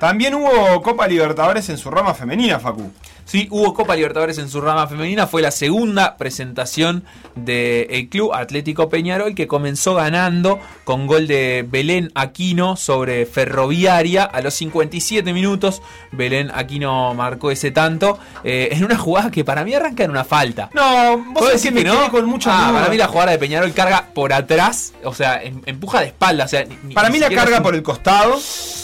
También hubo Copa Libertadores en su rama femenina, Facu. Sí, hubo Copa Libertadores en su rama femenina. Fue la segunda presentación del Club Atlético Peñarol que comenzó ganando con gol de Belén Aquino sobre Ferroviaria a los 57 minutos. Belén Aquino marcó ese tanto eh, en una jugada que para mí arranca en una falta. No, vos decís que no. Con ah, para mí la jugada de Peñarol carga por atrás, o sea, em, empuja de espalda. O sea, para mí la carga por el costado.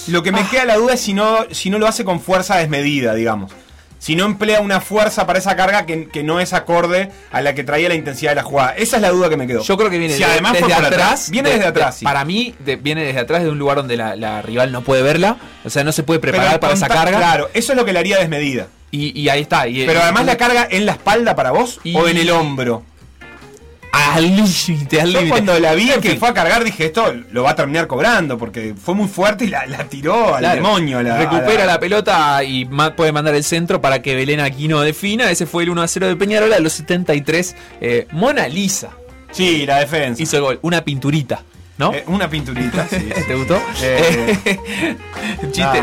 Lo que me ah. queda la duda es si no, si no lo hace con fuerza desmedida, digamos si no emplea una fuerza para esa carga que, no es acorde a la que traía la intensidad de la jugada. Esa es la duda que me quedó. Yo creo que viene desde atrás. Viene desde atrás. Para mí, viene desde atrás de un lugar donde la, rival no puede verla. O sea, no se puede preparar para esa carga. Claro, eso es lo que le haría desmedida. Y, ahí está. Pero además la carga en la espalda para vos o en el hombro. Al límite, al límite. cuando la vi que fue a cargar dije, esto lo va a terminar cobrando, porque fue muy fuerte y la, tiró al demonio. Recupera la... pelota y puede mandar el centro para que Belén Aquino defina. Ese fue el 1 a 0 de Peñarol a los 73. Eh, Mona Lisa. Sí, la defensa. Hizo el gol. Una pinturita. ¿No? Eh, una pinturita, sí. ¿Te gustó? Eh,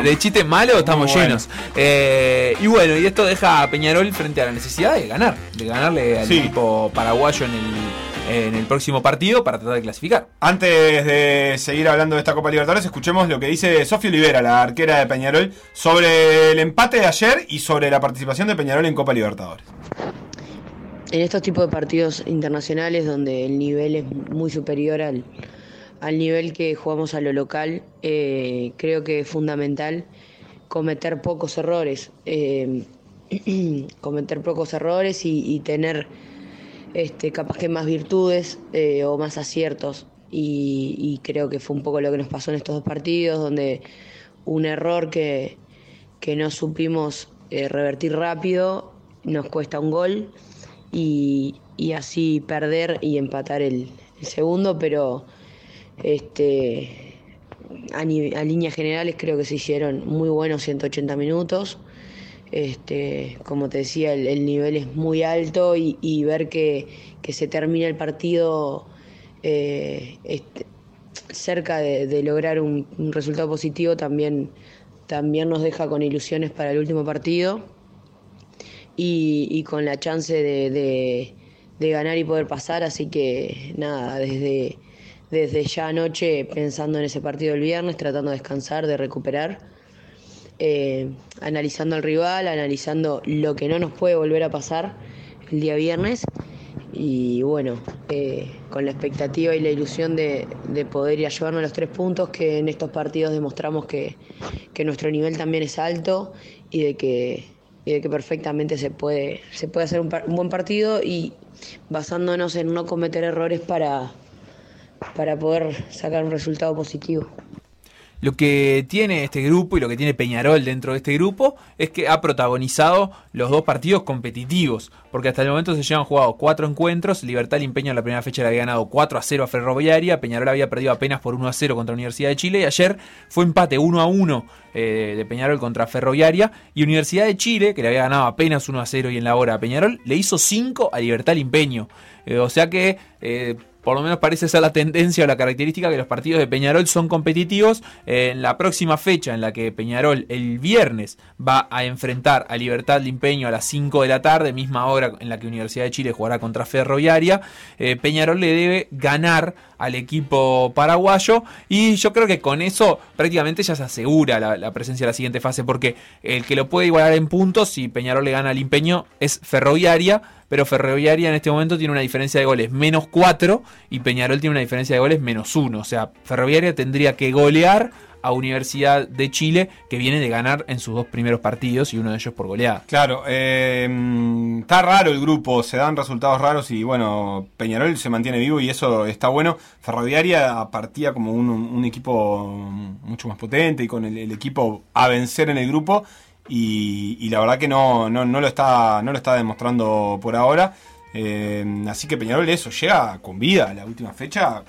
de chiste malo estamos llenos. y bueno, y esto deja a Peñarol frente a la necesidad de ganar, de ganarle al equipo paraguayo en el en el próximo partido para tratar de clasificar. Antes de seguir hablando de esta Copa Libertadores, escuchemos lo que dice Sofía Olivera, la arquera de Peñarol, sobre el empate de ayer y sobre la participación de Peñarol en Copa Libertadores. En estos tipos de partidos internacionales donde el nivel es muy superior al, nivel que jugamos a lo local, eh, creo que es fundamental cometer pocos errores. Eh, cometer pocos errores y tener este, capaz que más virtudes eh, o más aciertos. Y, creo que fue un poco lo que nos pasó en estos dos partidos, donde un error que, no supimos revertir rápido nos cuesta un gol y, así perder y empatar el, segundo, pero este, a, líneas generales creo que se hicieron muy buenos 180 minutos. Este, como te decía, el, nivel es muy alto y, ver que, se termina el partido eh, este, cerca de, lograr un, resultado positivo también, también nos deja con ilusiones para el último partido y, con la chance de, ganar y poder pasar. Así que nada, desde, desde ya anoche pensando en ese partido del viernes, tratando de descansar, de recuperar eh, analizando al rival, analizando lo que no nos puede volver a pasar el día viernes. Y bueno, eh, con la expectativa y la ilusión de, poder ir a llevarnos los tres puntos que en estos partidos demostramos que, nuestro nivel también es alto y de que, perfectamente se puede, se puede hacer un, buen partido y basándonos en no cometer errores para, para poder sacar un resultado positivo. Lo que tiene este grupo y lo que tiene Peñarol dentro de este grupo es que ha protagonizado los dos partidos competitivos, porque hasta el momento se llevan jugado cuatro encuentros, Libertad Limpeño en la primera fecha le había ganado 4 a 0 a Ferroviaria, Peñarol había perdido apenas por 1 a 0 contra Universidad de Chile y ayer fue empate 1 a 1 eh, de Peñarol contra Ferroviaria y Universidad de Chile, que le había ganado apenas 1 a 0 y en la hora a Peñarol, le hizo 5 a Libertad Limpeño. Eh, o sea que eh, por lo menos parece ser la tendencia o la característica que los partidos de Peñarol son competitivos. en la próxima fecha en la que Peñarol el viernes va a enfrentar a Libertad Limpeño a las 5 de la tarde, misma hora en la que Universidad de Chile jugará contra Ferroviaria, eh, Peñarol le debe ganar al equipo paraguayo y yo creo que con eso prácticamente ya se asegura la, presencia de la siguiente fase porque el que lo puede igualar en puntos si Peñarol le gana al Limpeño es Ferroviaria pero Ferroviaria en este momento tiene una diferencia de goles menos 4 y Peñarol tiene una diferencia de goles menos 1. O sea, Ferroviaria tendría que golear a Universidad de Chile, que viene de ganar en sus dos primeros partidos y uno de ellos por goleada. Claro, eh, está raro el grupo, se dan resultados raros y bueno, Peñarol se mantiene vivo y eso está bueno. Ferroviaria partía como un, equipo mucho más potente y con el, equipo a vencer en el grupo y, la verdad que no, no, lo está, no lo está demostrando por ahora. Eh, así que Peñarol eso, llega con vida a la última fecha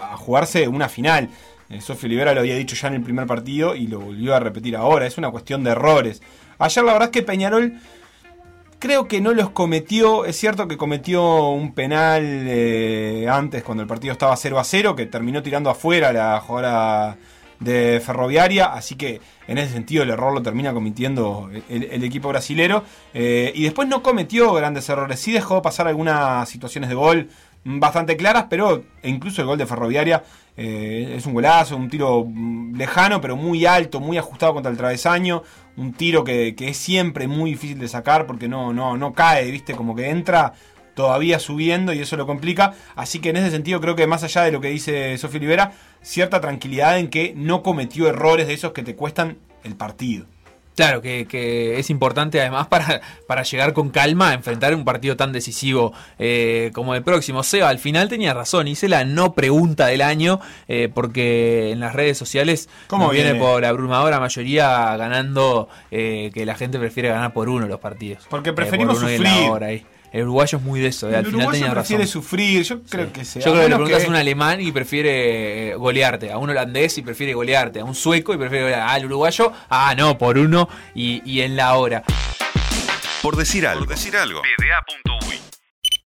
a jugarse una final. Eh, Sofía Olivera lo había dicho ya en el primer partido y lo volvió a repetir ahora. Es una cuestión de errores. Ayer la verdad es que Peñarol Creo que no los cometió. Es cierto que cometió un penal eh, antes cuando el partido estaba 0 a 0, que terminó tirando afuera la jugadora de Ferroviaria. Así que en ese sentido el error lo termina cometiendo el, equipo brasilero. Eh, y después no cometió grandes errores. Sí dejó pasar algunas situaciones de gol bastante claras, pero incluso el gol de Ferroviaria eh, es un golazo, un tiro mm, lejano, pero muy alto, muy ajustado contra el travesaño, un tiro que, es siempre muy difícil de sacar porque no, no, no cae, viste, como que entra todavía subiendo y eso lo complica. Así que en ese sentido creo que más allá de lo que dice Sofía Olivera, cierta tranquilidad en que no cometió errores de esos que te cuestan el partido. Claro, que, es importante además para, para, llegar con calma a enfrentar un partido tan decisivo eh, como el próximo. Seba, al final tenía razón, hice la no pregunta del año, eh, porque en las redes sociales ¿Cómo viene? por la abrumadora mayoría ganando eh, que la gente prefiere ganar por uno los partidos. Porque preferimos sufrir. El uruguayo es muy de eso. El al final tenía prefiere sufrir. Yo creo que sea. Yo creo que le preguntas a un alemán y prefiere eh, golearte. A un holandés y prefiere golearte. A un sueco y prefiere golearte. Al uruguayo, ah, no, por uno y, y en la hora. Por decir algo. Por decir algo. PDA.